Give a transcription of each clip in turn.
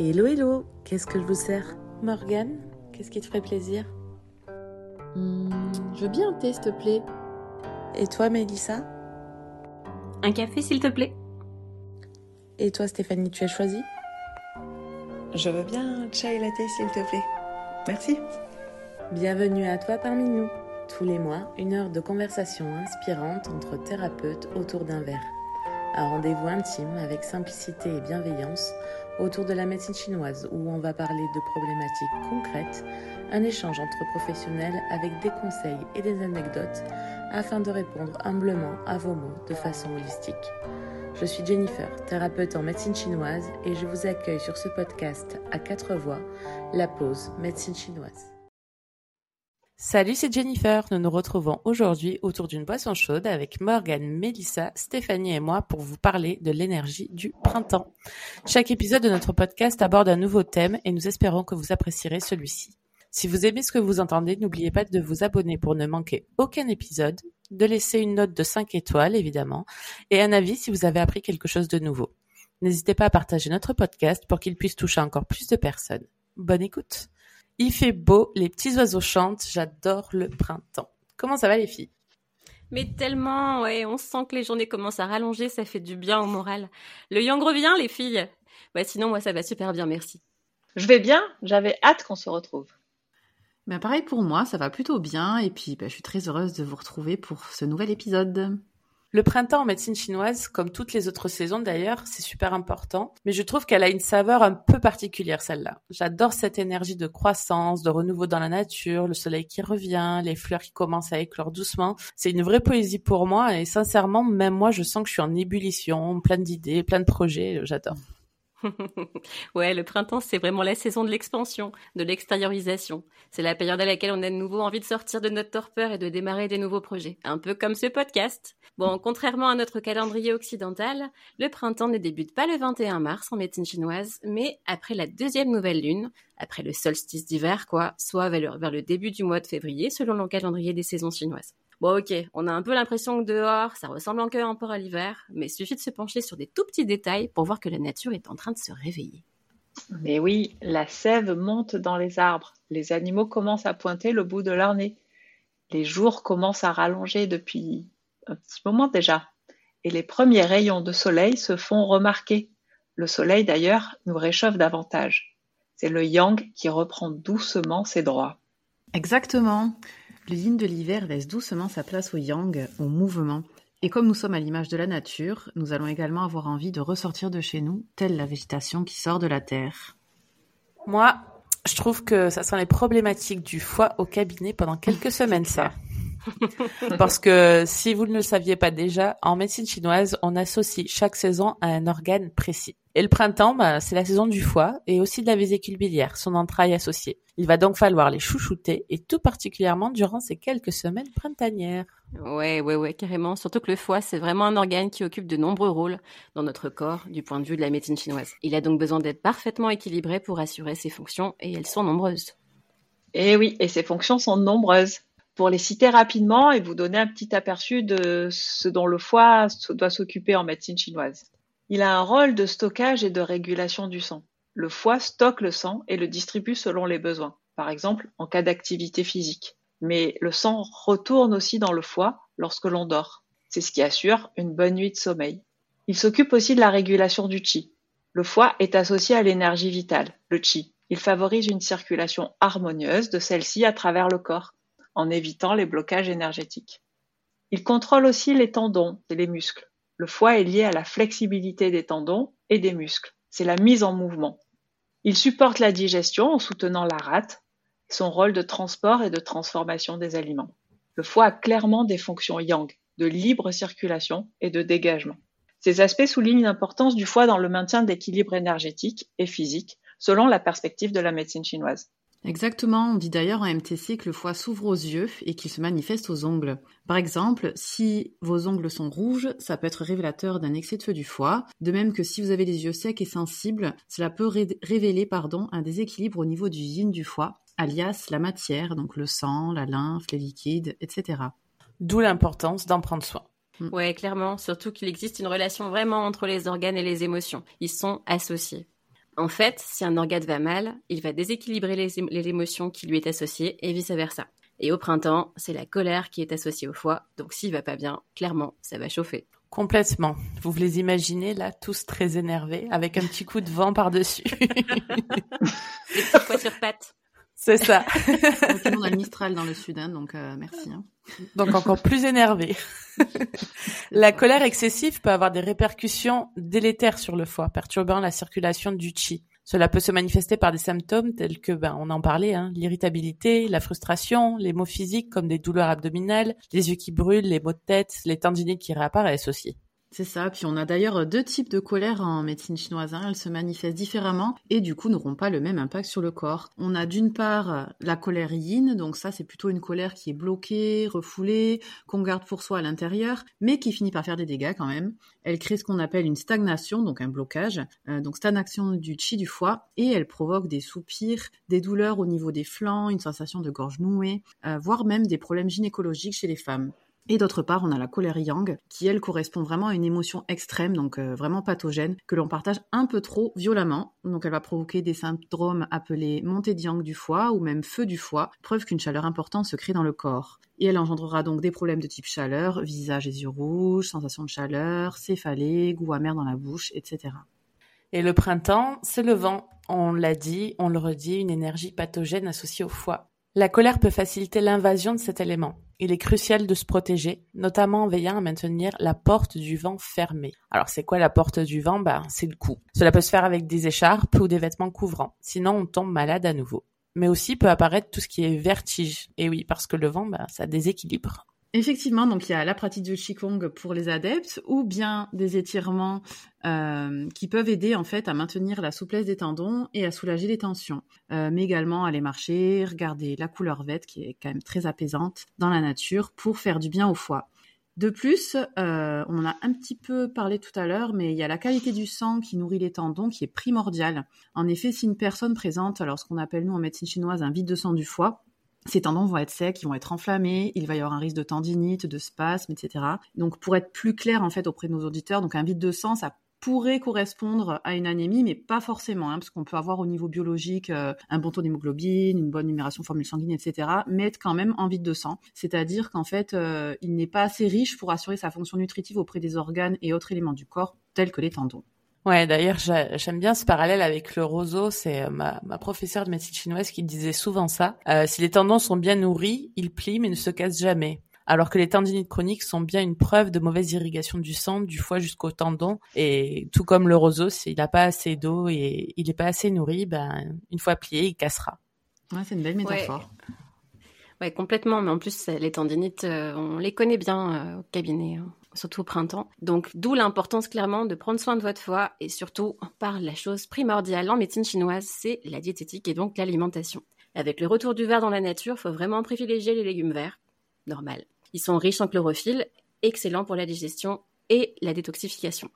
Hello hello, qu'est-ce que je vous sers? Morgane, qu'est-ce qui te ferait plaisir? Hmm, je veux bien un thé, s'il te plaît. Et toi Mélissa? Un café, s'il te plaît. Et toi Stéphanie, tu as choisi? Je veux bien un chai latte, s'il te plaît. Merci. Bienvenue à toi parmi nous. Tous les mois, une heure de conversation inspirante entre thérapeutes autour d'un verre. Un rendez-vous intime avec simplicité et bienveillance autour de la médecine chinoise où on va parler de problématiques concrètes, un échange entre professionnels avec des conseils et des anecdotes afin de répondre humblement à vos mots de façon holistique. Je suis Jennifer, thérapeute en médecine chinoise et je vous accueille sur ce podcast à quatre voix, La Pause Médecine chinoise. Salut, c'est Jennifer. Nous nous retrouvons aujourd'hui autour d'une boisson chaude avec Morgane, Mélissa, Stéphanie et moi pour vous parler de l'énergie du printemps. Chaque épisode de notre podcast aborde un nouveau thème et nous espérons que vous apprécierez celui-ci. Si vous aimez ce que vous entendez, n'oubliez pas de vous abonner pour ne manquer aucun épisode, de laisser une note de 5 étoiles évidemment, et un avis si vous avez appris quelque chose de nouveau. N'hésitez pas à partager notre podcast pour qu'il puisse toucher encore plus de personnes. Bonne écoute il fait beau, les petits oiseaux chantent, j'adore le printemps. Comment ça va les filles? Mais tellement, ouais, on sent que les journées commencent à rallonger, ça fait du bien au moral. Le yang revient les filles Ouais, sinon moi ça va super bien, merci. Je vais bien, j'avais hâte qu'on se retrouve. Ben pareil pour moi, ça va plutôt bien et puis ben, je suis très heureuse de vous retrouver pour ce nouvel épisode. Le printemps en médecine chinoise, comme toutes les autres saisons d'ailleurs, c'est super important, mais je trouve qu'elle a une saveur un peu particulière celle-là. J'adore cette énergie de croissance, de renouveau dans la nature, le soleil qui revient, les fleurs qui commencent à éclore doucement. C'est une vraie poésie pour moi et sincèrement, même moi, je sens que je suis en ébullition, plein d'idées, plein de projets, j'adore. ouais, le printemps, c'est vraiment la saison de l'expansion, de l'extériorisation. C'est la période à laquelle on a de nouveau envie de sortir de notre torpeur et de démarrer des nouveaux projets. Un peu comme ce podcast. Bon, contrairement à notre calendrier occidental, le printemps ne débute pas le 21 mars en médecine chinoise, mais après la deuxième nouvelle lune, après le solstice d'hiver, quoi, soit vers le début du mois de février, selon le calendrier des saisons chinoises. Bon, ok, on a un peu l'impression que dehors, ça ressemble encore un peu à l'hiver, mais il suffit de se pencher sur des tout petits détails pour voir que la nature est en train de se réveiller. Mais oui, la sève monte dans les arbres, les animaux commencent à pointer le bout de leur nez, les jours commencent à rallonger depuis un petit moment déjà, et les premiers rayons de soleil se font remarquer. Le soleil d'ailleurs nous réchauffe davantage. C'est le yang qui reprend doucement ses droits. Exactement. Le yin de l'hiver laisse doucement sa place au yang, au mouvement. Et comme nous sommes à l'image de la nature, nous allons également avoir envie de ressortir de chez nous, telle la végétation qui sort de la terre. Moi, je trouve que ça sent les problématiques du foie au cabinet pendant quelques semaines, ça. Parce que si vous ne le saviez pas déjà, en médecine chinoise, on associe chaque saison à un organe précis. Et le printemps, bah, c'est la saison du foie et aussi de la vésicule biliaire, son entraille associée. Il va donc falloir les chouchouter et tout particulièrement durant ces quelques semaines printanières. Ouais, ouais, ouais, carrément. Surtout que le foie, c'est vraiment un organe qui occupe de nombreux rôles dans notre corps du point de vue de la médecine chinoise. Il a donc besoin d'être parfaitement équilibré pour assurer ses fonctions et elles sont nombreuses. Et eh oui, et ses fonctions sont nombreuses. Pour les citer rapidement et vous donner un petit aperçu de ce dont le foie doit s'occuper en médecine chinoise. Il a un rôle de stockage et de régulation du sang. Le foie stocke le sang et le distribue selon les besoins, par exemple en cas d'activité physique. Mais le sang retourne aussi dans le foie lorsque l'on dort. C'est ce qui assure une bonne nuit de sommeil. Il s'occupe aussi de la régulation du chi. Le foie est associé à l'énergie vitale, le chi. Il favorise une circulation harmonieuse de celle-ci à travers le corps, en évitant les blocages énergétiques. Il contrôle aussi les tendons et les muscles. Le foie est lié à la flexibilité des tendons et des muscles. C'est la mise en mouvement. Il supporte la digestion en soutenant la rate, son rôle de transport et de transformation des aliments. Le foie a clairement des fonctions yang, de libre circulation et de dégagement. Ces aspects soulignent l'importance du foie dans le maintien d'équilibre énergétique et physique, selon la perspective de la médecine chinoise. Exactement, on dit d'ailleurs en MTC que le foie s'ouvre aux yeux et qu'il se manifeste aux ongles. Par exemple, si vos ongles sont rouges, ça peut être révélateur d'un excès de feu du foie, de même que si vous avez les yeux secs et sensibles, cela peut révéler pardon, un déséquilibre au niveau du yin du foie, alias la matière, donc le sang, la lymphe, les liquides, etc. D'où l'importance d'en prendre soin. Ouais, clairement, surtout qu'il existe une relation vraiment entre les organes et les émotions. Ils sont associés. En fait, si un organe va mal, il va déséquilibrer les, les émotions qui lui est associées et vice-versa. Et au printemps, c'est la colère qui est associée au foie, donc s'il va pas bien, clairement, ça va chauffer. Complètement. Vous vous les imaginez là, tous très énervés, avec un petit coup de vent par-dessus. Les petits pois sur pattes. C'est ça. Donc, on a le Mistral dans le sud, hein, donc euh, merci. Hein. Donc encore plus énervé. la colère excessive peut avoir des répercussions délétères sur le foie, perturbant la circulation du chi. Cela peut se manifester par des symptômes tels que, ben, on en parlait, hein, l'irritabilité, la frustration, les maux physiques comme des douleurs abdominales, les yeux qui brûlent, les maux de tête, les tendinites qui réapparaissent aussi. C'est ça. Puis on a d'ailleurs deux types de colère en médecine chinoise. Hein. Elles se manifestent différemment et du coup n'auront pas le même impact sur le corps. On a d'une part la colère yin, donc ça c'est plutôt une colère qui est bloquée, refoulée, qu'on garde pour soi à l'intérieur, mais qui finit par faire des dégâts quand même. Elle crée ce qu'on appelle une stagnation, donc un blocage, euh, donc stagnation du chi du foie, et elle provoque des soupirs, des douleurs au niveau des flancs, une sensation de gorge nouée, euh, voire même des problèmes gynécologiques chez les femmes. Et d'autre part, on a la colère yang, qui elle correspond vraiment à une émotion extrême, donc euh, vraiment pathogène, que l'on partage un peu trop violemment. Donc elle va provoquer des syndromes appelés montée de yang du foie ou même feu du foie, preuve qu'une chaleur importante se crée dans le corps. Et elle engendrera donc des problèmes de type chaleur, visage et yeux rouges, sensation de chaleur, céphalée, goût amer dans la bouche, etc. Et le printemps, c'est le vent. On l'a dit, on le redit, une énergie pathogène associée au foie. La colère peut faciliter l'invasion de cet élément. Il est crucial de se protéger, notamment en veillant à maintenir la porte du vent fermée. Alors c'est quoi la porte du vent? Bah c'est le cou. Cela peut se faire avec des écharpes ou des vêtements couvrants. Sinon on tombe malade à nouveau. Mais aussi peut apparaître tout ce qui est vertige. Et oui, parce que le vent, bah, ça déséquilibre. Effectivement, donc il y a la pratique du qigong pour les adeptes ou bien des étirements euh, qui peuvent aider en fait à maintenir la souplesse des tendons et à soulager les tensions, euh, mais également aller marcher, regarder la couleur verte qui est quand même très apaisante dans la nature pour faire du bien au foie. De plus, euh, on en a un petit peu parlé tout à l'heure, mais il y a la qualité du sang qui nourrit les tendons qui est primordiale. En effet, si une personne présente alors ce qu'on appelle nous en médecine chinoise un vide de sang du foie, ces tendons vont être secs, ils vont être enflammés, il va y avoir un risque de tendinite, de spasme, etc. Donc pour être plus clair en fait auprès de nos auditeurs, donc un vide de sang, ça pourrait correspondre à une anémie, mais pas forcément, hein, parce qu'on peut avoir au niveau biologique euh, un bon taux d'hémoglobine, une bonne numération formule sanguine, etc., mais être quand même en vide de sang. C'est-à-dire qu'en fait, euh, il n'est pas assez riche pour assurer sa fonction nutritive auprès des organes et autres éléments du corps, tels que les tendons. Ouais, d'ailleurs, j'aime bien ce parallèle avec le roseau. C'est euh, ma, ma professeure de médecine chinoise qui disait souvent ça. Euh, si les tendons sont bien nourris, ils plient mais ne se cassent jamais. Alors que les tendinites chroniques sont bien une preuve de mauvaise irrigation du sang, du foie jusqu'au tendon. Et tout comme le roseau, s'il n'a pas assez d'eau et il n'est pas assez nourri, ben, une fois plié, il cassera. Ouais, c'est une belle métaphore. Ouais. complètement. Mais en plus, les tendinites, euh, on les connaît bien au cabinet. Hein surtout au printemps. Donc d'où l'importance clairement de prendre soin de votre foie et surtout par la chose primordiale en médecine chinoise, c'est la diététique et donc l'alimentation. Avec le retour du verre dans la nature, il faut vraiment privilégier les légumes verts, normal. Ils sont riches en chlorophylle, excellents pour la digestion et la détoxification.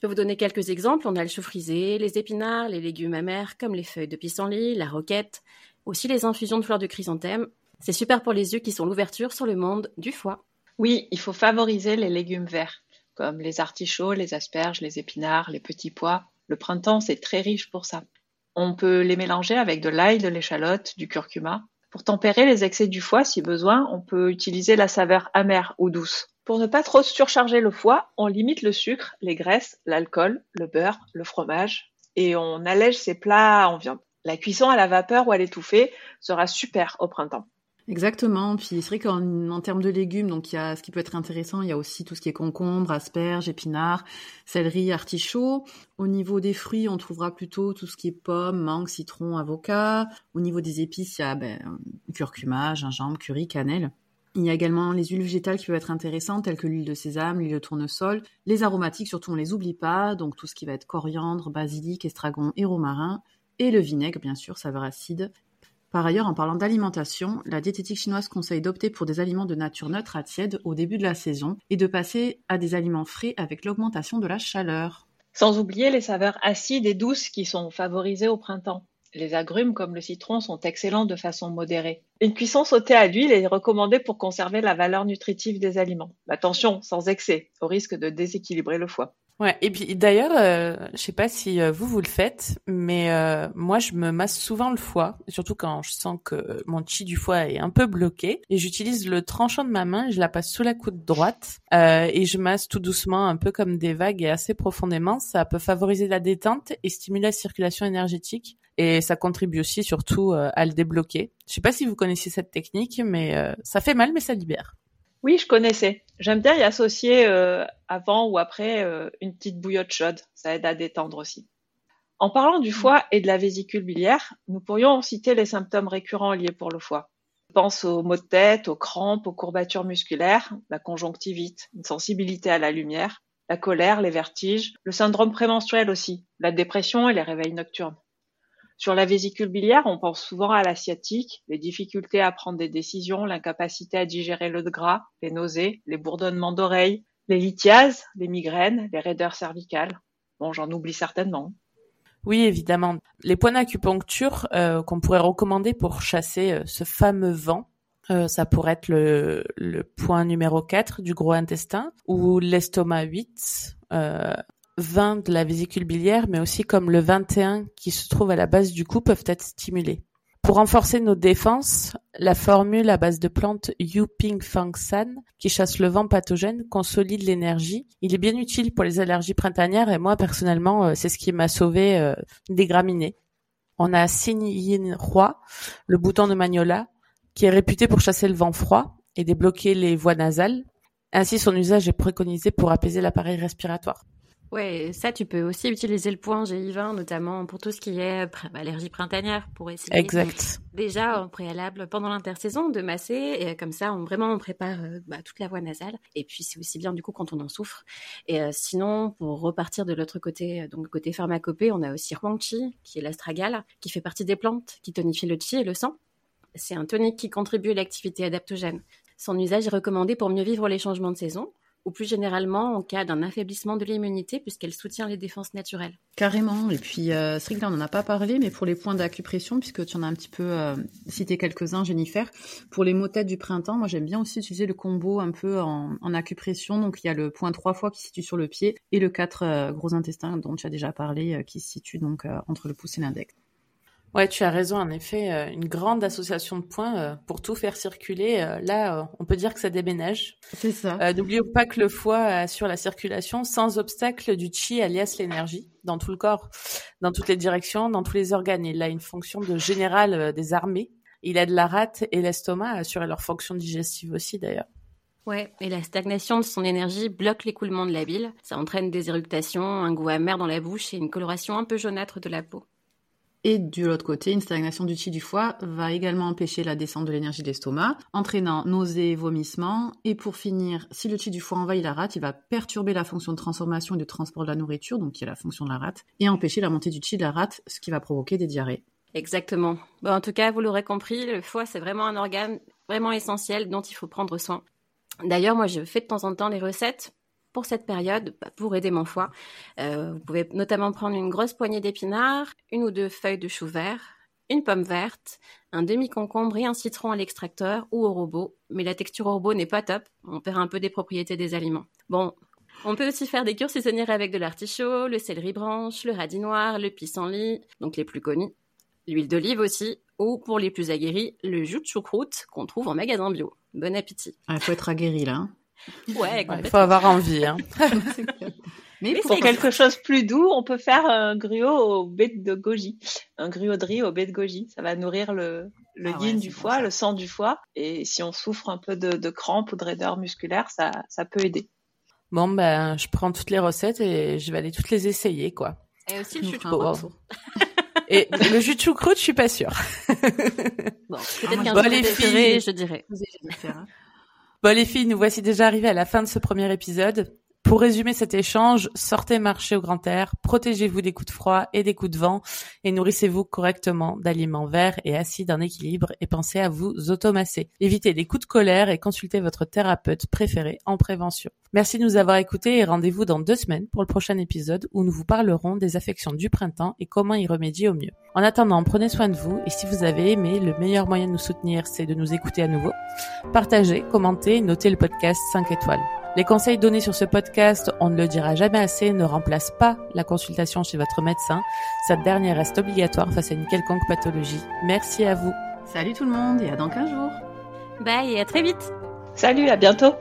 Je peux vous donner quelques exemples. On a le chou frisé, les épinards, les légumes amers comme les feuilles de pissenlit, la roquette, aussi les infusions de fleurs de chrysanthème. C'est super pour les yeux qui sont l'ouverture sur le monde du foie. Oui, il faut favoriser les légumes verts, comme les artichauts, les asperges, les épinards, les petits pois. Le printemps, c'est très riche pour ça. On peut les mélanger avec de l'ail, de l'échalote, du curcuma. Pour tempérer les excès du foie, si besoin, on peut utiliser la saveur amère ou douce. Pour ne pas trop surcharger le foie, on limite le sucre, les graisses, l'alcool, le beurre, le fromage, et on allège ses plats en viande. La cuisson à la vapeur ou à l'étouffée sera super au printemps. Exactement. Puis c'est vrai qu'en termes de légumes, donc il y a ce qui peut être intéressant, il y a aussi tout ce qui est concombre, asperges, épinards, céleri, artichaut. Au niveau des fruits, on trouvera plutôt tout ce qui est pommes, mangue, citron, avocat. Au niveau des épices, il y a ben, curcuma, gingembre, curry, cannelle. Il y a également les huiles végétales qui peuvent être intéressantes, telles que l'huile de sésame, l'huile de tournesol. Les aromatiques, surtout, on les oublie pas. Donc tout ce qui va être coriandre, basilic, estragon et romarin. Et le vinaigre, bien sûr, saveur acide. Par ailleurs, en parlant d'alimentation, la diététique chinoise conseille d'opter pour des aliments de nature neutre à tiède au début de la saison et de passer à des aliments frais avec l'augmentation de la chaleur. Sans oublier les saveurs acides et douces qui sont favorisées au printemps. Les agrumes comme le citron sont excellents de façon modérée. Une cuisson sautée à l'huile est recommandée pour conserver la valeur nutritive des aliments. Attention, sans excès, au risque de déséquilibrer le foie. Ouais, et puis d'ailleurs, euh, je sais pas si euh, vous vous le faites, mais euh, moi je me masse souvent le foie, surtout quand je sens que mon chi du foie est un peu bloqué, et j'utilise le tranchant de ma main, je la passe sous la coude droite, euh, et je masse tout doucement, un peu comme des vagues et assez profondément. Ça peut favoriser la détente et stimuler la circulation énergétique, et ça contribue aussi surtout euh, à le débloquer. Je sais pas si vous connaissez cette technique, mais ça fait mal, mais ça libère. Oui, je connaissais. J'aime bien y associer euh, avant ou après euh, une petite bouillotte chaude. Ça aide à détendre aussi. En parlant du foie et de la vésicule biliaire, nous pourrions citer les symptômes récurrents liés pour le foie. Je pense aux maux de tête, aux crampes, aux courbatures musculaires, la conjonctivite, une sensibilité à la lumière, la colère, les vertiges, le syndrome prémenstruel aussi, la dépression et les réveils nocturnes. Sur la vésicule biliaire, on pense souvent à la sciatique, les difficultés à prendre des décisions, l'incapacité à digérer le gras, les nausées, les bourdonnements d'oreilles, les lithiases, les migraines, les raideurs cervicales. Bon, j'en oublie certainement. Oui, évidemment. Les points d'acupuncture euh, qu'on pourrait recommander pour chasser euh, ce fameux vent, euh, ça pourrait être le, le point numéro 4 du gros intestin ou l'estomac 8, 20 de la vésicule biliaire, mais aussi comme le 21 qui se trouve à la base du cou peuvent être stimulés. Pour renforcer nos défenses, la formule à base de plantes Yu Ping Fang San, qui chasse le vent pathogène, consolide l'énergie. Il est bien utile pour les allergies printanières et moi personnellement, euh, c'est ce qui m'a sauvé euh, des graminées. On a Yin Roi, le bouton de Magnola, qui est réputé pour chasser le vent froid et débloquer les voies nasales. Ainsi, son usage est préconisé pour apaiser l'appareil respiratoire. Ouais, ça, tu peux aussi utiliser le point GI20, notamment pour tout ce qui est pr- allergie printanière, pour essayer Exact. déjà en préalable pendant l'intersaison de masser et comme ça on vraiment on prépare euh, bah, toute la voie nasale. Et puis c'est aussi bien du coup quand on en souffre. Et euh, sinon pour repartir de l'autre côté euh, donc côté pharmacopée on a aussi Huang Chi qui est l'astragale qui fait partie des plantes qui tonifient le chi et le sang. C'est un tonique qui contribue à l'activité adaptogène. Son usage est recommandé pour mieux vivre les changements de saison ou plus généralement en cas d'un affaiblissement de l'immunité puisqu'elle soutient les défenses naturelles. Carrément. Et puis, euh, on n'en a pas parlé, mais pour les points d'acupression, puisque tu en as un petit peu euh, cité quelques-uns, Jennifer, pour les maux de tête du printemps, moi, j'aime bien aussi utiliser le combo un peu en, acupression. Donc, il y a le point trois fois qui se situe sur le pied et le 4 euh, gros intestin dont tu as déjà parlé, euh, qui se situe donc entre le pouce et l'index. Ouais, tu as raison. En effet, euh, une grande association de points euh, pour tout faire circuler. euh, Là, on peut dire que ça déménage. C'est ça. Euh, N'oublions pas que le foie assure la circulation sans obstacle du chi, alias l'énergie, dans tout le corps, dans toutes les directions, dans tous les organes. Il a une fonction de général des armées. Il aide la rate et l'estomac à assurer leur fonction digestive aussi, d'ailleurs. Ouais, et la stagnation de son énergie bloque l'écoulement de la bile. Ça entraîne des éructations, un goût amer dans la bouche et une coloration un peu jaunâtre de la peau. Et de l'autre côté, une stagnation du chi du foie va également empêcher la descente de l'énergie de l'estomac, entraînant nausées, vomissements. Et pour finir, si le chi du foie envahit la rate, il va perturber la fonction de transformation et de transport de la nourriture, donc qui est la fonction de la rate, et empêcher la montée du chi de la rate, ce qui va provoquer des diarrhées. Exactement. En tout cas, vous l'aurez compris, le foie, c'est vraiment un organe vraiment essentiel dont il faut prendre soin. D'ailleurs, moi, je fais de temps en temps des recettes pour cette période, bah, pour aider mon foie. Euh, vous pouvez notamment prendre une grosse poignée d'épinards, une ou deux feuilles de chou vert, une pomme verte, un demi-concombre et un citron à l'extracteur ou au robot. Mais la texture au robot n'est pas top, on perd un peu des propriétés des aliments. Bon, on peut aussi faire des cures saisonnières avec de l'artichaut, le céleri branche, le radis noir, le pissenlit, donc les plus connus, l'huile d'olive aussi, ou pour les plus aguerris, le jus de choucroute qu'on trouve en magasin bio. Bon appétit. Il faut être aguerri là. hein. Ouais, Il faut avoir envie. Hein. Mais Mais pour quelque chose de plus doux, on peut faire un gruau au baies de goji, un gruau de riz au baies de goji. Ça va nourrir le, le Ah yin du foie, ça. le sang du foie. Et si on souffre un peu de, de crampes ou de raideur musculaire, ça, ça peut aider. Bon, ben, je prends toutes les recettes et je vais aller toutes les essayer, quoi. Et aussi le jus de choucroute. Et le jus de choucroute, je suis pas sûre. Bon, Ah, peut-être moi, qu'un bon, je dirais. Bon, les filles, nous voici déjà arrivés à la fin de ce premier épisode. Pour résumer cet échange, sortez marcher au grand air, protégez-vous des coups de froid et des coups de vent et nourrissez-vous correctement d'aliments verts et acides en équilibre et pensez à vous automasser. Évitez les coups de colère et consultez votre thérapeute préféré en prévention. Merci de nous avoir écoutés et rendez-vous dans deux semaines pour le prochain épisode où nous vous parlerons des affections du printemps et comment y remédier au mieux. En attendant, prenez soin de vous et si vous avez aimé, le meilleur moyen de nous soutenir, c'est de nous écouter à nouveau. Partagez, commentez, notez le podcast 5 étoiles. Les conseils donnés sur ce podcast, on ne le dira jamais assez, ne remplacent pas la consultation chez votre médecin. Cette dernière reste obligatoire face à une quelconque pathologie. Merci à vous. Salut tout le monde et à dans 15 jours. Bye et à très vite. Salut, à bientôt.